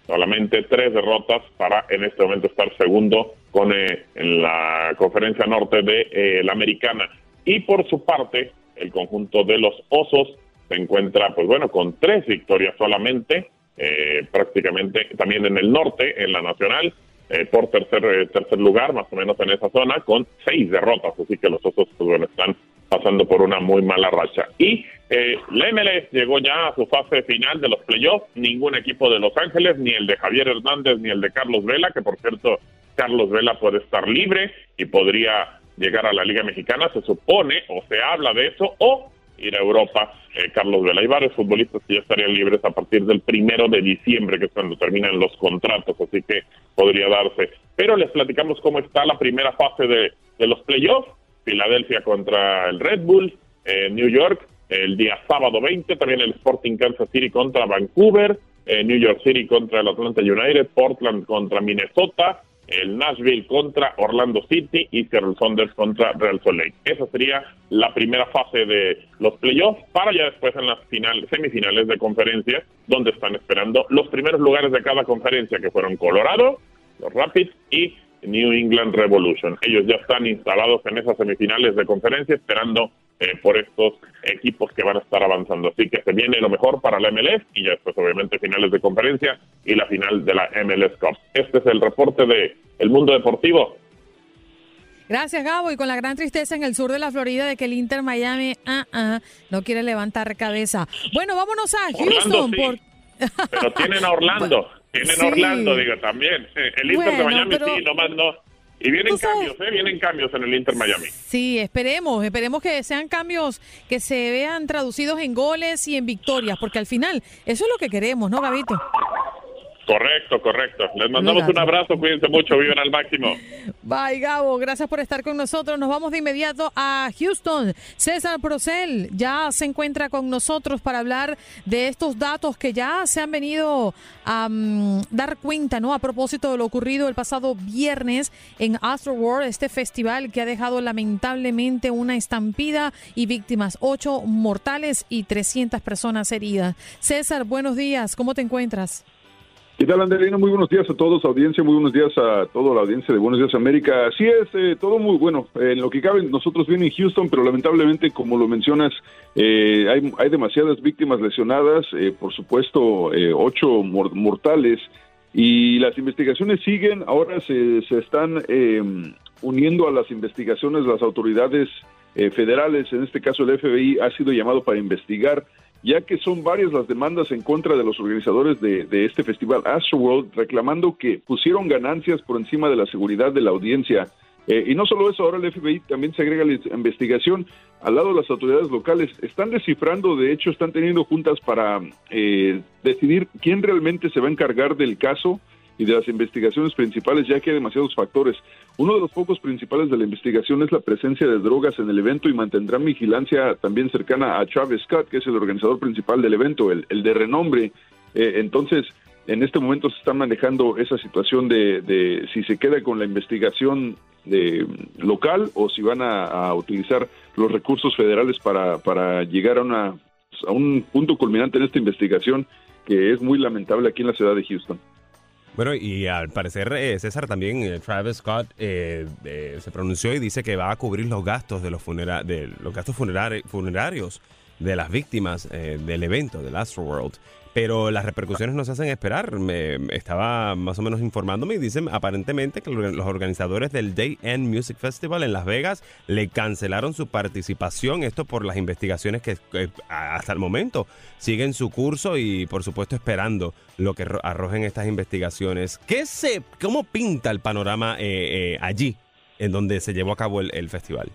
solamente tres derrotas para en este momento estar segundo con eh, en la conferencia norte de eh, la americana. Y por su parte, el conjunto de los Osos se encuentra, pues bueno, con tres victorias solamente, eh, prácticamente también en el norte, en la nacional, eh, por tercer, eh, tercer lugar, más o menos en esa zona, con seis derrotas, así que los osos, pues bueno, están pasando por una muy mala racha. Y eh, la llegó ya a su fase final de los playoffs, ningún equipo de Los Ángeles, ni el de Javier Hernández, ni el de Carlos Vela, que por cierto, Carlos Vela puede estar libre y podría llegar a la Liga Mexicana, se supone, o se habla de eso, o ir a Europa. Eh, Carlos Vela, hay varios futbolistas que ya estarían libres a partir del primero de diciembre, que es cuando terminan los contratos, así que podría darse. Pero les platicamos cómo está la primera fase de, los playoffs. Filadelfia contra el Red Bull, eh, New York, el día sábado 20, también el Sporting Kansas City contra Vancouver, eh, New York City contra el Atlanta United, Portland contra Minnesota, el Nashville contra Orlando City y Seattle Saunders contra Real Salt Lake. Esa sería la primera fase de los playoffs para ya después en las final, semifinales de conferencia, donde están esperando los primeros lugares de cada conferencia, que fueron Colorado, los Rapids y New England Revolution. Ellos ya están instalados en esas semifinales de conferencia esperando eh, por estos equipos que van a estar avanzando. Así que se viene lo mejor para la MLS y ya después obviamente finales de conferencia y la final de la MLS Cup. Este es el reporte de El Mundo Deportivo. Gracias, Gabo. Y con la gran tristeza en el sur de la Florida de que el Inter Miami ah, ah, no quiere levantar cabeza. Bueno, vámonos a Houston. Pero tienen a Orlando. Tienen a Orlando, digo, también. El Inter de Miami sí, nomás no y vienen cambios, ¿eh? Vienen cambios en el Inter Miami. Sí, esperemos, esperemos que sean cambios que se vean traducidos en goles y en victorias, porque al final eso es lo que queremos, ¿no, Gabito? Correcto, correcto. Les mandamos un abrazo, cuídense mucho, viven al máximo. Bye, Gabo, gracias por estar con nosotros. Nos vamos de inmediato a Houston. César Procel ya se encuentra con nosotros para hablar de estos datos que ya se han venido a mm, dar cuenta, ¿no? A propósito de lo ocurrido el pasado viernes en World, este festival que ha dejado lamentablemente una estampida y víctimas, ocho mortales y 300 personas heridas. César, buenos días, ¿cómo te encuentras? ¿Qué tal, Anderina? Muy buenos días a todos, audiencia, muy buenos días a toda la audiencia de Buenos Días América. Así es, eh, todo muy bueno. en lo que cabe, nosotros bien en Houston, pero lamentablemente, como lo mencionas, eh, hay, hay, demasiadas víctimas lesionadas, eh, por supuesto, ocho mortales, y las investigaciones siguen. Ahora se, se están uniendo a las investigaciones las autoridades federales, en este caso el FBI ha sido llamado para investigar ya que son varias las demandas en contra de los organizadores de, este festival Astroworld, reclamando que pusieron ganancias por encima de la seguridad de la audiencia. Eh, y no solo eso, ahora el FBI también se agrega la investigación al lado de las autoridades locales. Están descifrando, de hecho, están teniendo juntas para eh, decidir quién realmente se va a encargar del caso y de las investigaciones principales, ya que hay demasiados factores. Uno de los focos principales de la investigación es la presencia de drogas en el evento y mantendrán vigilancia también cercana a Travis Scott, que es el organizador principal del evento, el, de renombre. Eh, entonces, en este momento se está manejando esa situación de, si se queda con la investigación de, local o si van a, utilizar los recursos federales para, para llegar a, una, a un punto culminante en esta investigación que es muy lamentable aquí en la ciudad de Houston. Bueno, y al parecer, eh, César, también eh, Travis Scott eh, se pronunció y dice que va a cubrir los gastos de los, funera de los gastos funerarios de las víctimas del evento del Astroworld pero las repercusiones nos hacen esperar. Me, estaba más o menos informándome y dicen aparentemente que los organizadores del Day End Music Festival en Las Vegas le cancelaron su participación, esto por las investigaciones que, hasta el momento siguen su curso y por supuesto esperando lo que arrojen estas investigaciones. ¿Qué se, ¿Cómo pinta el panorama eh, eh, allí en donde se llevó a cabo el festival?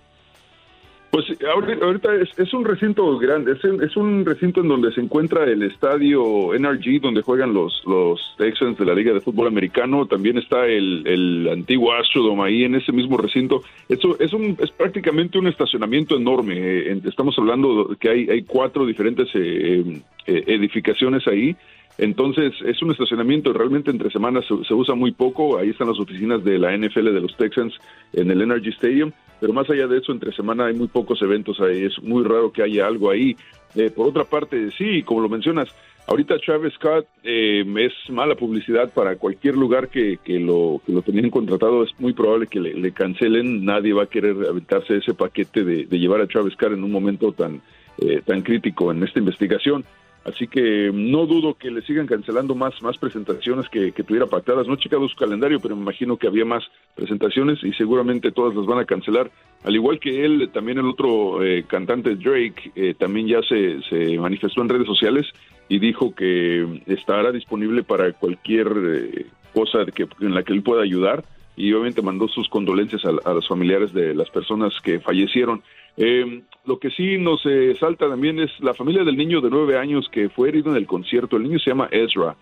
Pues ahorita es, un recinto grande, es, un recinto en donde se encuentra el estadio NRG, donde juegan los, los Texans de la Liga de Fútbol Americano, también está el, antiguo Astrodome ahí en ese mismo recinto. Eso es, un, es prácticamente un estacionamiento enorme, eh, estamos hablando que hay, hay cuatro diferentes eh, eh, edificaciones ahí, entonces, es un estacionamiento, realmente entre semanas se, usa muy poco, ahí están las oficinas de la NFL de los Texans en el Energy Stadium, pero más allá de eso, entre semana hay muy pocos eventos ahí, es muy raro que haya algo ahí. Eh, por otra parte, sí, como lo mencionas, ahorita Travis Scott eh, es mala publicidad para cualquier lugar que, que, lo, que lo tenían contratado, es muy probable que le, cancelen, nadie va a querer aventarse ese paquete de, llevar a Travis Scott en un momento tan, eh, tan crítico en esta investigación. Así que no dudo que le sigan cancelando más, más presentaciones que, tuviera pactadas. No he checado su calendario, pero me imagino que había más presentaciones y seguramente todas las van a cancelar. Al igual que él, también el otro eh, cantante Drake eh, también ya se, manifestó en redes sociales y dijo que estará disponible para cualquier eh, cosa que, en la que él pueda ayudar y obviamente mandó sus condolencias a, a los familiares de las personas que fallecieron. Eh, lo que sí nos eh, salta también es la familia del niño de nueve años que fue herido en el concierto. El niño se llama Ezra.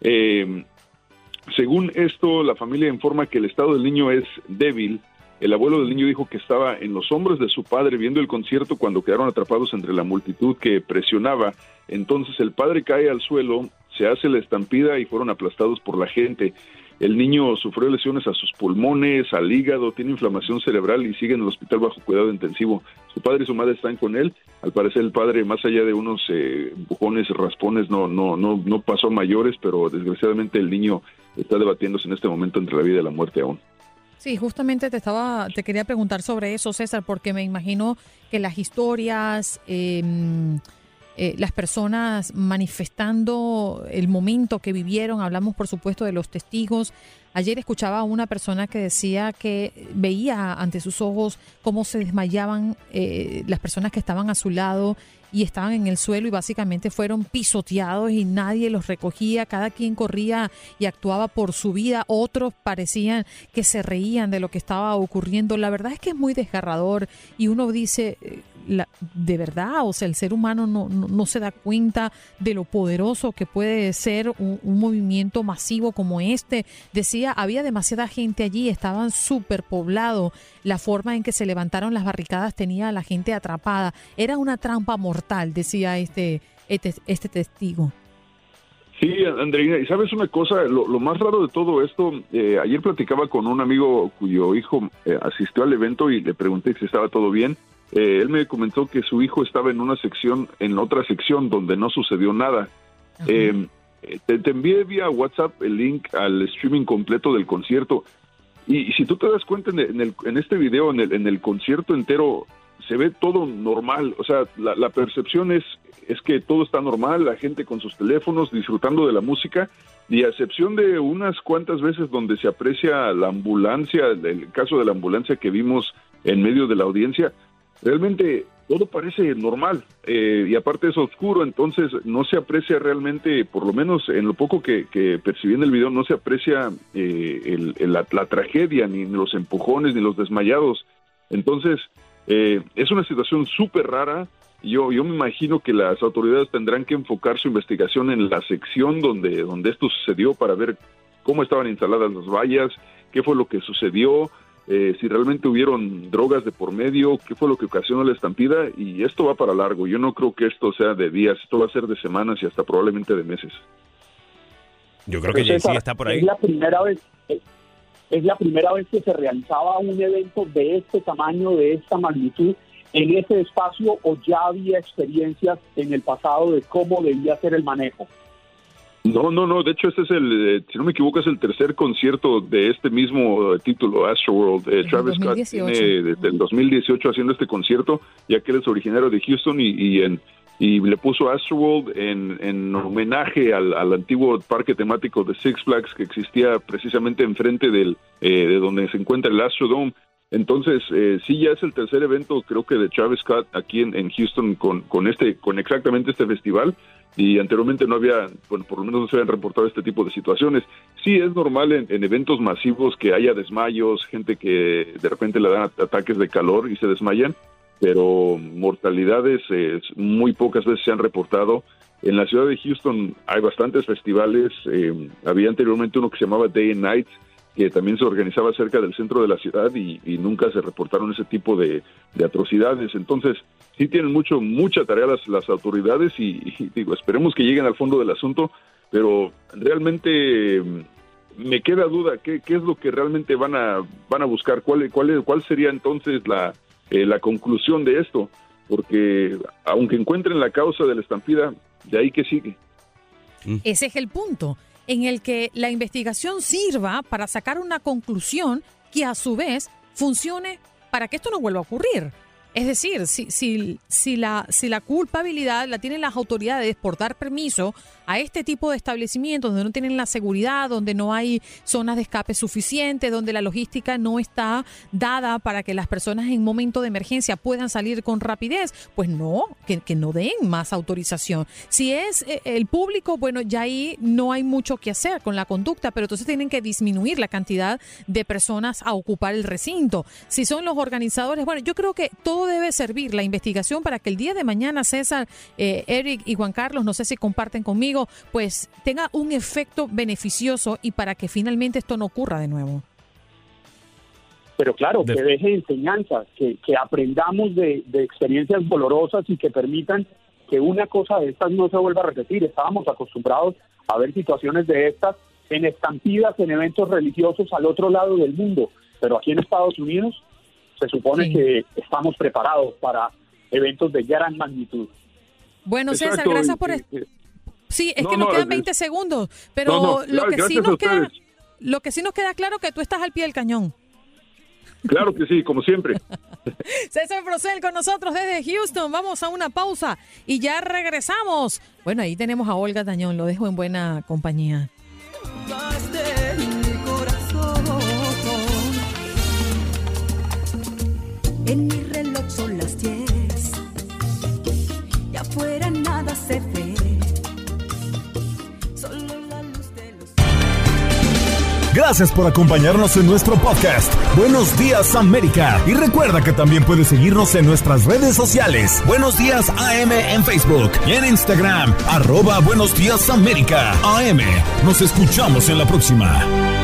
Eh, según esto, la familia informa que el estado del niño es débil. El abuelo del niño dijo que estaba en los hombros de su padre viendo el concierto cuando quedaron atrapados entre la multitud que presionaba. Entonces el padre cae al suelo, se hace la estampida y fueron aplastados por la gente. El niño sufrió lesiones a sus pulmones, al hígado, tiene inflamación cerebral y sigue en el hospital bajo cuidado intensivo. Su padre y su madre están con él. Al parecer el padre, más allá de unos eh, empujones, raspones, no, no, no, no pasó mayores, pero desgraciadamente el niño está debatiéndose en este momento entre la vida y la muerte aún. Sí, justamente te estaba, te quería preguntar sobre eso, César, porque me imagino que las historias, eh, eh, las personas manifestando el momento que vivieron. Hablamos, por supuesto, de los testigos. Ayer escuchaba a una persona que decía que veía ante sus ojos cómo se desmayaban eh, las personas que estaban a su lado y estaban en el suelo y básicamente fueron pisoteados y nadie los recogía, cada quien corría y actuaba por su vida, otros parecían que se reían de lo que estaba ocurriendo. La verdad es que es muy desgarrador y uno dice, eh, de verdad, o sea, el ser humano no, no, se da cuenta de lo poderoso que puede ser un, movimiento masivo como este. Decía, había demasiada gente allí, estaban súper poblados, la forma en que se levantaron las barricadas tenía a la gente atrapada, era una trampa mortal, decía este, este, este testigo. Sí, Andreina, y sabes una cosa, lo, más raro de todo esto, eh, ayer platicaba con un amigo cuyo hijo eh, asistió al evento y le pregunté si estaba todo bien. Eh, él me comentó que su hijo estaba en una sección, en otra sección donde no sucedió nada. Em, te, envié vía WhatsApp el link al streaming completo del concierto. Y, si tú te das cuenta en, el, en este video, en el, en el concierto entero, se ve todo normal, o sea, la, percepción es, es que todo está normal, la gente con sus teléfonos disfrutando de la música, y a excepción de unas cuantas veces donde se aprecia la ambulancia, el caso de la ambulancia que vimos en medio de la audiencia, realmente todo parece normal eh, y aparte es oscuro, entonces no se aprecia realmente, por lo menos en lo poco que, percibí en el video, no se aprecia eh, la, la, tragedia, ni los empujones, ni los desmayados. Entonces, eh, es una situación súper rara. Yo, yo me imagino que las autoridades tendrán que enfocar su investigación en la sección donde, donde esto sucedió para ver cómo estaban instaladas las vallas, qué fue lo que sucedió, eh, si realmente hubieron drogas de por medio, qué fue lo que ocasionó la estampida y esto va para largo. Yo no creo que esto sea de días, esto va a ser de semanas y hasta probablemente de meses. Yo creo que sí está por ahí. Es la primera vez, es la primera vez que se realizaba un evento de este tamaño, de esta magnitud, en ese espacio o ya había experiencias en el pasado de cómo debía ser el manejo. No, no, no. De hecho, este es el, eh, si no me equivoco, es el tercer concierto de este mismo título, Astroworld. Eh, Travis Scott tiene desde el 2018 haciendo este concierto, ya que él es originario de Houston y, y en y le puso Astroworld en, en homenaje al, antiguo parque temático de Six Flags que existía precisamente enfrente del, eh, de donde se encuentra el Astrodome. Entonces, eh, sí, ya es el tercer evento, creo que de Travis Scott aquí en, Houston con, con, este, con exactamente este festival. Y anteriormente no había, bueno, por lo menos no se habían reportado este tipo de situaciones. Sí, es normal en, en eventos masivos que haya desmayos, gente que de repente le dan ataques de calor y se desmayan, pero mortalidades eh, muy pocas veces se han reportado. En la ciudad de Houston hay bastantes festivales. Eh, había anteriormente uno que se llamaba Day and Night, que también se organizaba cerca del centro de la ciudad y, nunca se reportaron ese tipo de, atrocidades. Entonces, sí tienen mucho, mucha tarea las, autoridades y, digo, esperemos que lleguen al fondo del asunto, pero realmente mm, me queda duda, ¿qué, qué es lo que realmente van a, van a buscar? ¿Cuál, cuál, ¿Cuál sería entonces la, eh, la conclusión de esto, porque aunque encuentren la causa de la estampida, de ahí que sigue. Ese es el punto, en el que la investigación sirva para sacar una conclusión que a su vez funcione para que esto no vuelva a ocurrir. Es decir, si, si, si, la, si la culpabilidad la tienen las autoridades por dar permiso a este tipo de establecimientos donde no tienen la seguridad, donde no hay zonas de escape suficientes, donde la logística no está dada para que las personas en momento de emergencia puedan salir con rapidez, pues no, que, no den más autorización. Si es eh, el público, bueno, ya ahí no hay mucho que hacer con la conducta, pero entonces tienen que disminuir la cantidad de personas a ocupar el recinto. Si son los organizadores, bueno, yo creo que todo debe servir la investigación para que el día de mañana César, eh, Eric y Juan Carlos, no sé si comparten conmigo, pues tenga un efecto beneficioso y para que finalmente esto no ocurra de nuevo. Pero claro, que deje enseñanzas, que, que aprendamos de, experiencias dolorosas y que permitan que una cosa de estas no se vuelva a repetir. Estábamos acostumbrados a ver situaciones de estas en estampidas, en eventos religiosos al otro lado del mundo, pero aquí en Estados Unidos se supone que estamos preparados para eventos de gran magnitud. Bueno, César, gracias por... Sí, es que nos quedan 20 segundos, pero lo que sí nos queda lo que sí nos queda claro que tú estás al pie del cañón. Claro que sí, como siempre. César Procel con nosotros desde Houston. Vamos a una pausa y ya regresamos. Bueno, ahí tenemos a Olga Tañón, lo dejo en buena compañía. En mi reloj son las 10 y afuera nada se ve Gracias por acompañarnos en nuestro podcast. Buenos días América. Y recuerda que también puedes seguirnos en nuestras redes sociales. Buenos días AM en Facebook y en Instagram. Arroba Buenos días América. AM. Nos escuchamos en la próxima.